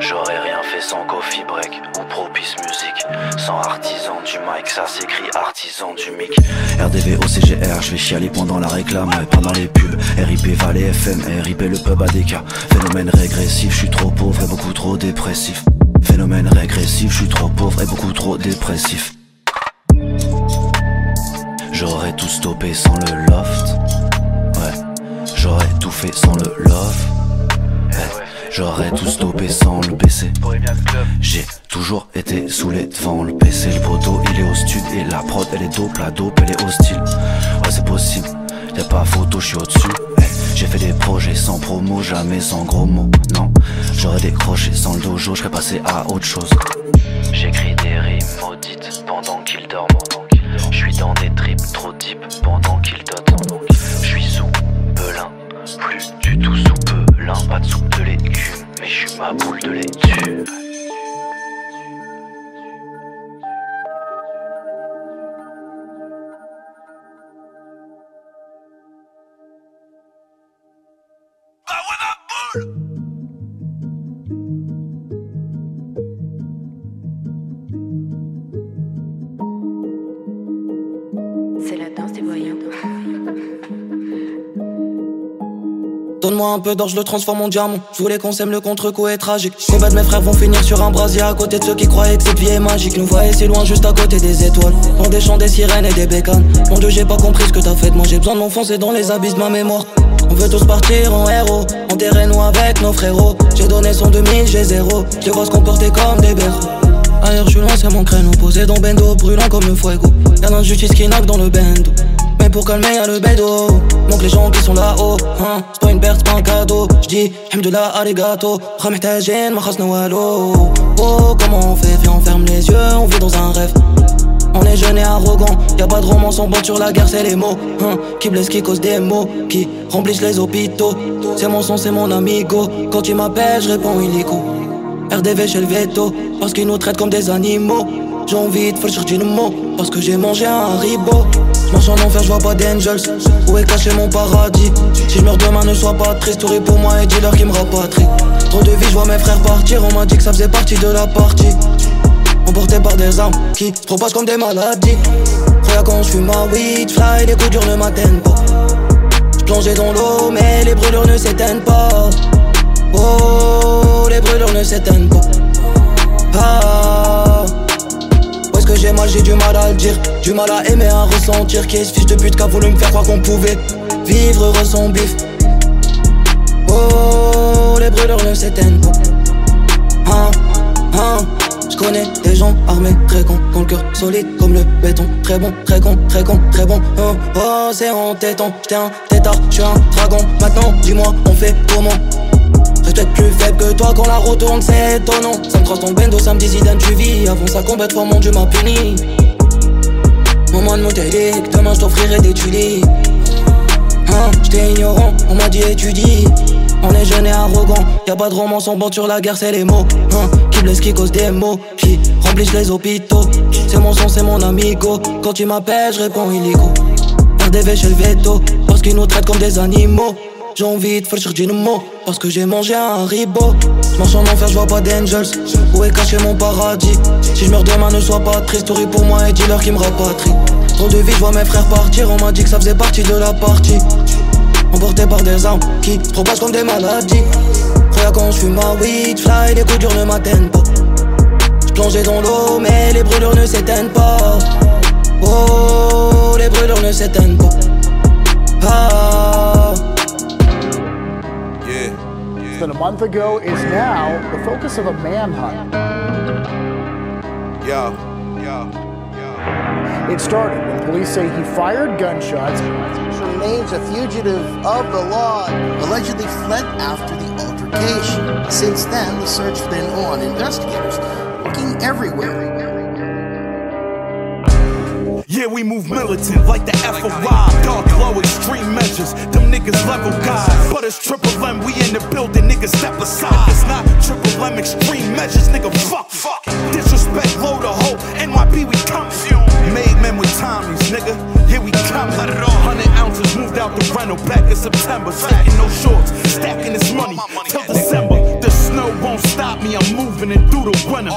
J'aurais rien fait sans Coffee Break ou Propice Music, sans artisan du mic, ça s'écrit artisan du mic. RDV au CGR, je vais chialer pendant la réclame, ouais, pendant les pubs. RIP Valley FM, RIP le pub ADK. Phénomène régressif, je suis trop pauvre et beaucoup trop dépressif. Phénomène régressif, je suis trop pauvre et beaucoup trop dépressif. J'aurais tout stoppé sans le loft. Ouais, j'aurais tout fait sans le love. J'aurais tout stoppé sans le PC. J'ai toujours été saoulé devant le PC. Le poteau il est au stud et la prod elle est dope. La dope elle est hostile. Ouais, c'est possible. Y'a pas photo, je suis au-dessus. J'ai fait des projets sans promo, jamais sans gros mots. Non, j'aurais décroché sans le dojo, je passé à autre chose. J'écris des rimes maudites pendant qu'il dort. Je suis dans des trips trop deep pendant qu'il dote. Je suis sous pelin, plus du tout sous. Pas de soupe de légumes, mais je suis ma boule de laitue. C'est un peu d'or, je le transforme en diamant. Je voulais qu'on le contre-coup est tragique. Combien de mes frères vont finir sur un brasier à côté de ceux qui croyaient que cette vie est magique. Nous voyez si loin, juste à côté des étoiles. Dans des champs, des sirènes et des bécanes. Mon dieu, j'ai pas compris ce que t'as fait de moi. J'ai besoin de m'enfoncer dans les abysses de ma mémoire. On veut tous partir en héros, enterrez-nous avec nos frérots. J'ai donné son 2000, j'ai zéro. Je vois se comporter comme des berceaux. Ailleurs, je suis loin, c'est mon créneau. Posé dans bendo, brûlant comme le fuego. Y'a l'injustice qui knock dans le bendo. Pour calmer, y'a le bédo. Manque les gens qui sont là-haut. Hein. C'est pas une perte, c'est pas un cadeau. J'dis, hamdullah, arigato. Ramihtajin, machas nawalo. Oh, comment on fait? Viens, on ferme les yeux, on vit dans un rêve. On est jeune et arrogant, y a pas de romance, on botte sur la guerre, c'est les mots hein, Qui blessent, qui causent des mots, qui remplissent les hôpitaux C'est mon son, c'est mon amigo Quand tu m'appelles, je réponds illico RDV chez le veto, parce qu'ils nous traitent comme des animaux J'ai envie de faire du mot, parce que j'ai mangé un ribot J'marche en enfer, j'vois pas d'angels Où est caché mon paradis? Si je meurs demain, ne sois pas triste Souris pour moi et dis-leur qui me rapatrie Trop de vie, j'vois mes frères partir On m'a dit que ça faisait partie de la partie Emporté par des armes qui se propagent comme des maladies. Croyais quand je fume ma weed, fly, les coups durs ne m'atteignent pas. J'plongeais dans l'eau, mais les brûlures ne s'éteignent pas. Oh, les brûlures ne s'éteignent pas. Ah, j'ai mal, j'ai du mal à le dire. Du mal à aimer, à ressentir. Qui est ce fils de pute qui a voulu me faire croire qu'on pouvait vivre heureux sans bif. Oh, les brûlures ne s'éteignent pas. Ah, ah. Je connais des gens armés, très cons, ont le cœur solide comme le béton. Très bon, très con, très con, très bon. Oh, oh c'est en téton. J'étais un tétard, j'suis un dragon. Maintenant, dis-moi, on fait comment? Reste peut-être plus faible que toi quand la roue tourne, c'est étonnant. Ça me croise ton bendo, ça me dit Zidane, tu vis. Avant ça combat, fois mon dieu m'a puni. Moment de montélique, demain j't'offrirai des tulies. Hein, j'étais ignorant, on m'a dit étudie. On est jeune et arrogant, y'a pas de romance, on bande sur la guerre, c'est les mots. Hein, qui blesse, qui cause des mots, qui remplissent les hôpitaux. C'est mon son, c'est mon amigo. Quand tu m'appelles, je réponds illico. RDV chez le veto, parce qu'ils nous traitent comme des animaux. J'ai envie de faire du mot, parce que j'ai mangé un ribot. J'marche en enfer, j'vois pas d'angels. Où est caché mon paradis? Si je meurs demain, ne sois pas triste. Souris pour moi et dis-leur qui me rapatrie. Trop de vie, j'vois mes frères partir. On m'a dit que ça faisait partie de la partie. Emporté par des armes qui se propagent comme des maladies. Croyais quand je fume ma weed, fly, les coups durs ne m'atteignent pas. J'plongeais dans l'eau, mais les brûlures ne s'éteignent pas. Oh, les brûlures ne s'éteignent pas. Ah. Yeah. Than a month ago is now the focus of a manhunt. Yeah, yeah. Yeah. It started when police say he fired gunshots. Remains a fugitive of the law, allegedly fled after the altercation. Since then, the search has been on. Investigators looking everywhere. Yeah, we move militant like the FOI. Dark low extreme measures. Them niggas level guys. But it's triple M, we in the building, niggas step aside. It's not triple M extreme measures, nigga. Fuck, fuck. Disrespect, low the hoe. NYP, we come. Made men with Tommies, nigga. Here we come. Hundred ounces moved out the rental back in September. Taking no shorts, stacking this money till December. The snow won't stop me, I'm moving it through the winter.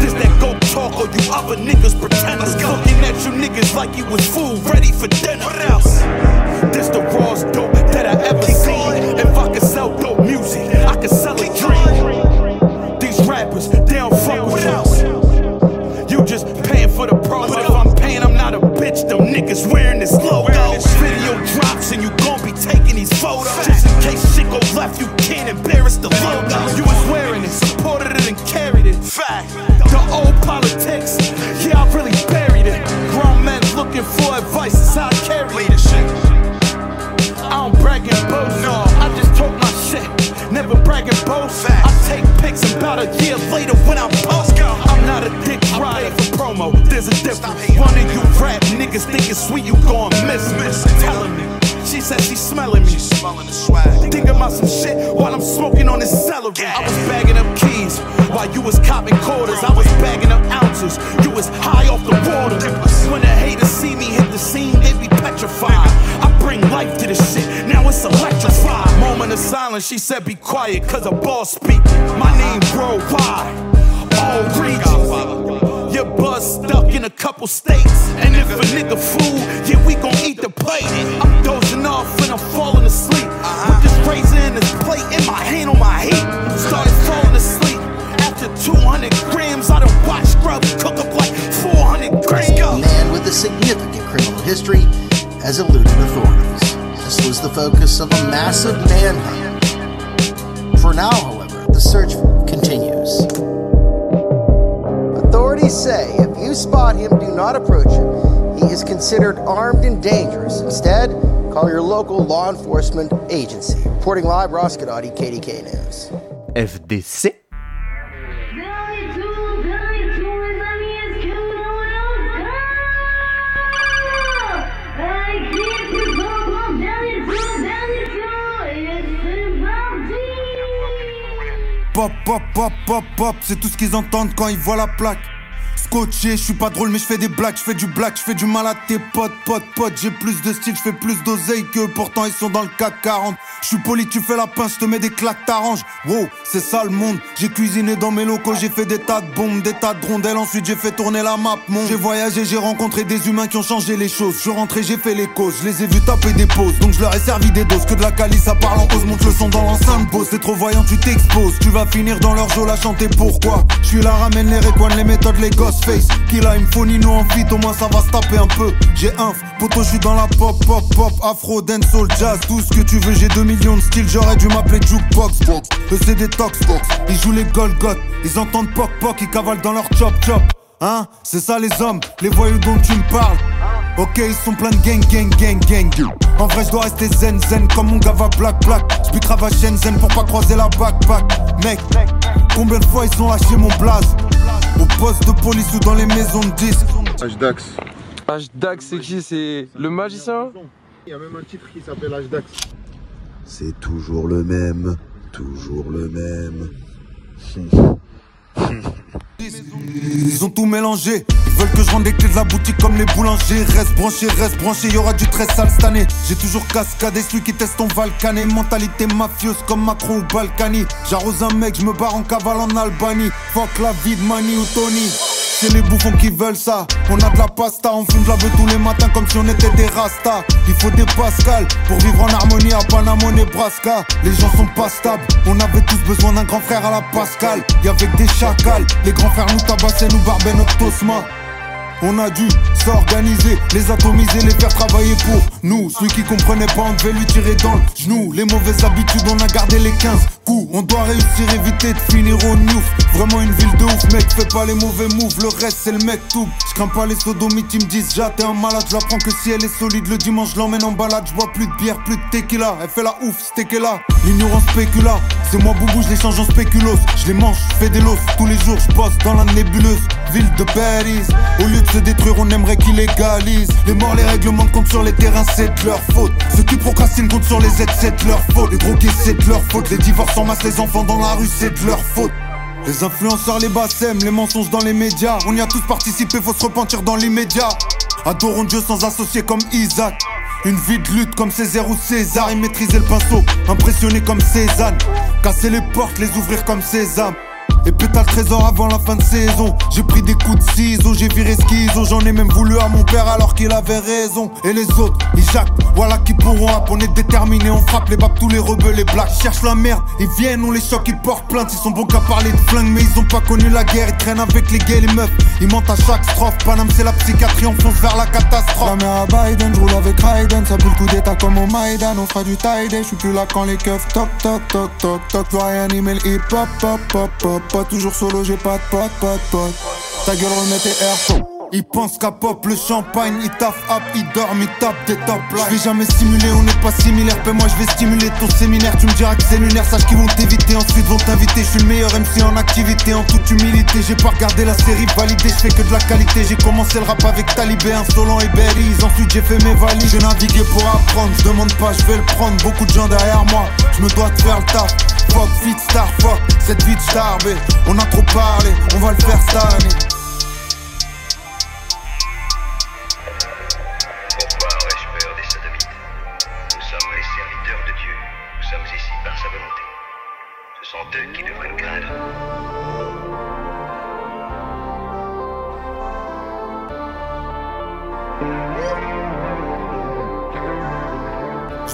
This that go talk or you other niggas pretenders. Looking at you niggas like you was food ready for dinner. What else? This the rawest dope sweet, you gon' miss me. Telling me. She said she's smelling me. She's smelling the swag. Thinking about some shit while I'm smoking on this celery. I was bagging up keys while you was copping quarters. I was bagging up ounces. You was high off the water. When the haters see me hit the scene, they be petrified. I bring life to this shit. Now it's electrified. Moment of silence. She said, "Be quiet, cause a boss speak." My name worldwide, all regions. Your buzz stuck in a couple states. And if a nigga fool, manhunt. For now, however, the search continues. Authorities say if you spot him, do not approach him. He is considered armed and dangerous. Instead, call your local law enforcement agency. Reporting live, Ross Godotti, KDK News. FDC. Pop, pop, pop, pop, pop, c'est tout ce qu'ils entendent quand ils voient la plaque. Scotché, je suis pas drôle mais je fais des blagues, je fais du black, je fais du mal à tes potes, potes, potes, j'ai plus de style, je fais plus d'oseille que pourtant ils sont dans le CAC 40. Je suis poli, tu fais la pince, je te mets des claques, t'arranges. Wow, c'est ça le monde. J'ai cuisiné dans mes locaux, j'ai fait des tas de bombes, des tas de rondelles, ensuite j'ai fait tourner la map, mon. J'ai voyagé, j'ai rencontré des humains qui ont changé les choses. Je suis rentré, j'ai fait les causes, je les ai vus taper des pauses. Donc je leur ai servi des doses, que de la calice, ça parle en pause, monte le son dans l'enceinte, boss. T'es trop voyant, tu t'exposes. Tu vas finir dans leur jeu, la chanter pourquoi? Je suis là, ramène les les méthodes, les Ghostface. Qui là, il me faut Nino en fit, au moins ça va se taper un peu. J'ai un poto, je suis dans la pop, pop, pop, afro, dancehall, jazz, tout ce que tu veux. J'ai 2 millions de styles, j'aurais dû m'appeler jukebox. Eux c'est des tox, ils jouent les Golgoth, ils entendent poc, poc, ils cavalent dans leur chop, chop. Hein, c'est ça les hommes, les voyous dont tu me parles. Ok, ils sont pleins de gang, gang, gang, gang. En vrai, je dois rester zen, zen comme mon gava black, black. J'pique à Shenzhen pour pas croiser la backpack. Mec, combien de fois ils ont lâché mon blaze? Au poste de police ou dans les maisons de disques. Hdax. Hdax, c'est qui? C'est le magicien? Il y a même un titre qui s'appelle Hdax. C'est toujours le même, toujours le même. Ils ont tout mélangé, veulent que je rende les clés de la boutique comme les boulangers. Reste branché, reste branché, y aura du très sale cette année. J'ai toujours cascadé celui qui teste ton Valkané. Mentalité mafieuse comme Macron ou Balkany. J'arrose un mec, je me barre en cavale en Albanie. Fuck la vie de Mani ou Tony. C'est les bouffons qui veulent ça. On a de la pasta, on fume de la beuh tous les matins comme si on était des rastas. Il faut des Pascal pour vivre en harmonie à Panama, Nebraska. Les gens sont pas stables, on avait tous besoin d'un grand frère à la Pascal. Y'avait des chacals, les grands frères nous tabassaient, nous barbaient notre tosma. On a dû s'organiser, les atomiser, les faire travailler pour nous. Celui qui comprenait pas, on devait lui tirer dans le genou. Les mauvaises habitudes, on a gardé les 15 coups. On doit réussir, éviter de finir au Newf. Vraiment une ville de ouf, mec. Fais pas les mauvais moves, le reste c'est le mec tout. Je crains pas les sodomites, ils me disent Ja, t'es un malade. Je l'apprends que si elle est solide, le dimanche, je l'emmène en balade. Je bois plus de bière, plus de tequila. Elle fait la ouf, là. L'ignorance spécula. C'est moi, boubou, je les change en spéculos. Je les mange, je fais des losses. Tous les jours, je passe dans la nébuleuse. Ville de Paris. Au lieu de se détruire, on aimerait qu'ils légalisent. Les morts, les règlements comptent sur les terrains, c'est de leur faute. Ceux qui procrastinent comptent sur les aides, c'est de leur faute. Les drogués, c'est de leur faute. Les divorces en masse, les enfants dans la rue, c'est de leur faute. Les influenceurs, les bassèmes, les mensonges dans les médias. On y a tous participé, faut se repentir dans l'immédiat. Adorons Dieu sans associer comme Isaac. Une vie de lutte comme Césaire ou César. Et maîtriser le pinceau, impressionné comme Cézanne. Casser les portes, les ouvrir comme Sésame. Et pétale le trésor avant la fin de saison. J'ai pris des coups de ciseaux, j'ai viré schizo. J'en ai même voulu à mon père alors qu'il avait raison. Et les autres, ils jactent, voilà qui pourront rap. On est déterminés, on frappe les babs, tous les rebelles, les blacks. Cherchent la merde, ils viennent, on les choque, ils portent plainte. Ils sont bons qu'à parler de flingue, mais ils ont pas connu la guerre. Ils traînent avec les gays, les meufs. Ils mentent à chaque strophe. Paname, c'est la psychiatrie, on fonce vers la catastrophe. La mère à Biden, je roule avec Raiden. Ça pue le coup d'état comme au Maïdan. On fera du tie Je suis plus là quand les keufs toc toc toc toc toc. Réanimer le hip hop, pop pop pop. Pas toujours solo, j'ai pas de pote, pote, pote. Ta gueule, remets tes AirPods. Ils pensent qu'à pop le champagne, ils taffent up, ils dorment, ils tapent des top Je vais jamais simuler, on n'est pas similaire. Paix-moi, je vais stimuler ton séminaire. Tu me diras que c'est lunaire, sache qu'ils vont t'éviter. Ensuite vont t'inviter. Je suis le meilleur MC en activité, en toute humilité. J'ai pas regardé la série validée, je fais que de la qualité. J'ai commencé le rap avec Talibé, insolent et Berries. Ensuite j'ai fait mes valises. J'ai navigué pour apprendre, je demande pas, je vais le prendre. Beaucoup de gens derrière moi, je me dois de faire le taf. Fuck, fit, star, fuck, cette vie de starbé. On a trop parlé, on va le faire cette année. Je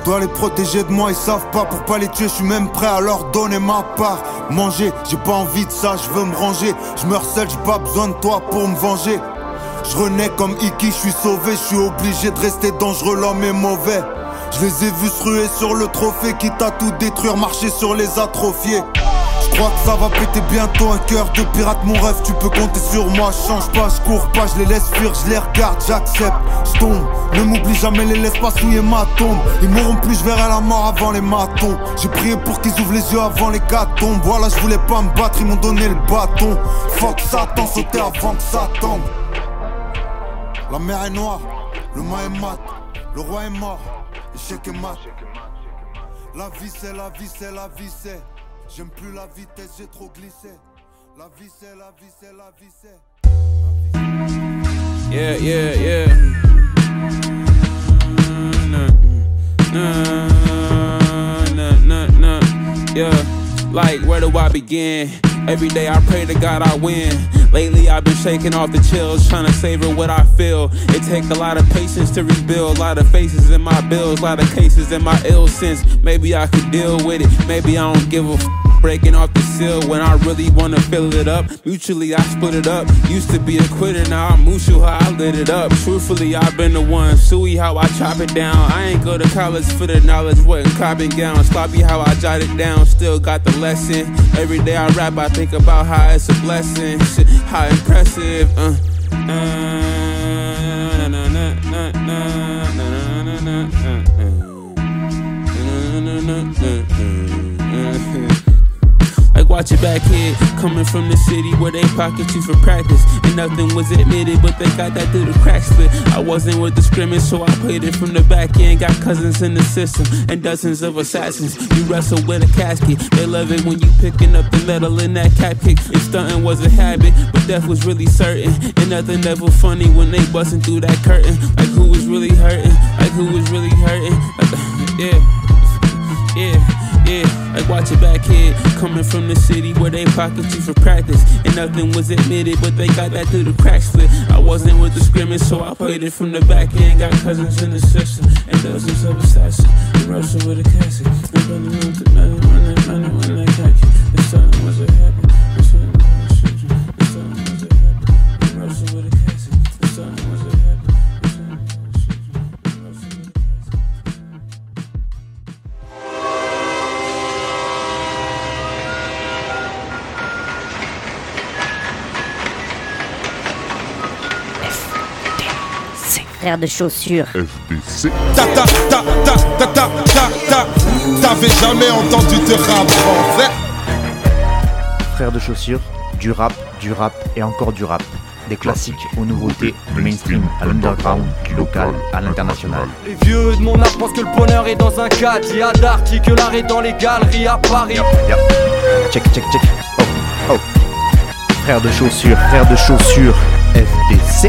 dois les protéger de moi, ils savent pas pour pas les tuer, je suis même prêt à leur donner ma part. Manger, j'ai pas envie de ça, je veux me ranger. Je meurs seul, j'ai pas besoin de toi pour me venger. Je renais comme Iki, je suis sauvé, je suis obligé de rester dangereux, l'homme est mauvais. Je les ai vus se ruer sur le trophée, quitte à tout détruire, marcher sur les atrophiés. Crois que ça va péter bientôt un cœur de pirate. Mon rêve tu peux compter sur moi. Change pas, je cours pas, je les laisse fuir, je les regarde, j'accepte, je tombe. Ne m'oublie jamais, les laisse pas souiller ma tombe. Ils mourront plus, je verrai la mort avant les matons. J'ai prié pour qu'ils ouvrent les yeux avant les tombent Voilà, je voulais pas me battre, ils m'ont donné le bâton. Fuck Satan, sauter avant que ça tombe. La mer est noire, le mât est mat, le roi est mort, l'échec est mat. La vie c'est la vie c'est la vie c'est J'aime plus la vitesse, j'ai trop glissé. La vie c'est la vie c'est la vie c'est. Yeah, yeah, yeah. Nah, nah, nah, nah, nah. Yeah, like where do I begin? Every day I pray to God I win. Lately I've been shaking off the chills, trying to savor what I feel. It takes a lot of patience to rebuild, a lot of faces in my bills, a lot of cases in my ill sense. Maybe I could deal with it, maybe I don't give a f- breaking off the seal when I really wanna fill it up. Mutually I split it up. Used to be a quitter, now I'm Mushu how I lit it up. Truthfully I've been the one, Suey how I chop it down. I ain't go to college for the knowledge, wasn't copping gown. Sloppy how I jot it down, still got the lesson. Every day I rap, I think about how it's a blessing. Shit, how impressive. Uh. Uh, Like watch it back here, coming from the city where they pocket you for practice. And nothing was admitted, but they got that through the crack split. I wasn't with the scrimmage, so I played it from the back end. Got cousins in the system and dozens of assassins. You wrestle with a casket. They love it when you picking up the metal in that cap kick. If stunting was a habit, but death was really certain. And nothing ever funny when they busting through that curtain. Like who was really hurting? Like who was really hurting? Like, yeah, yeah. Yeah, like watch it back here, coming from the city where they pocket you for practice. And nothing was admitted, but they got that through the crack split. I wasn't with the scrimmage, so I played it from the back end. Got cousins in the system, and dozens of. You wrestle with a casket, and running money, running, running, running Frère de chaussures. FDC. Ta ta ta ta ta ta ta ta. T'avais jamais entendu de rap français Frères de chaussures, du rap, du rap et encore du rap. Des classiques aux nouveautés, du mainstream à l'underground, du local à l'international. Les vieux de mon âge pensent que le bonheur est dans un cadre. Il y a d'arty que l'art est dans les galeries à Paris. Yep. Check, check, check. Oh, oh. Frères de chaussures, frères de chaussures, FDC.